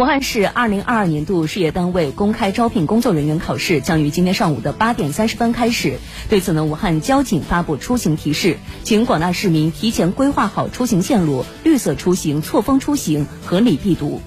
武汉市二零二二年度事业单位公开招聘工作人员考试将于今天上午的八点三十分开始。对此呢武汉交警发布出行提示请广大市民提前规划好出行线路绿色出行错峰出行合理避堵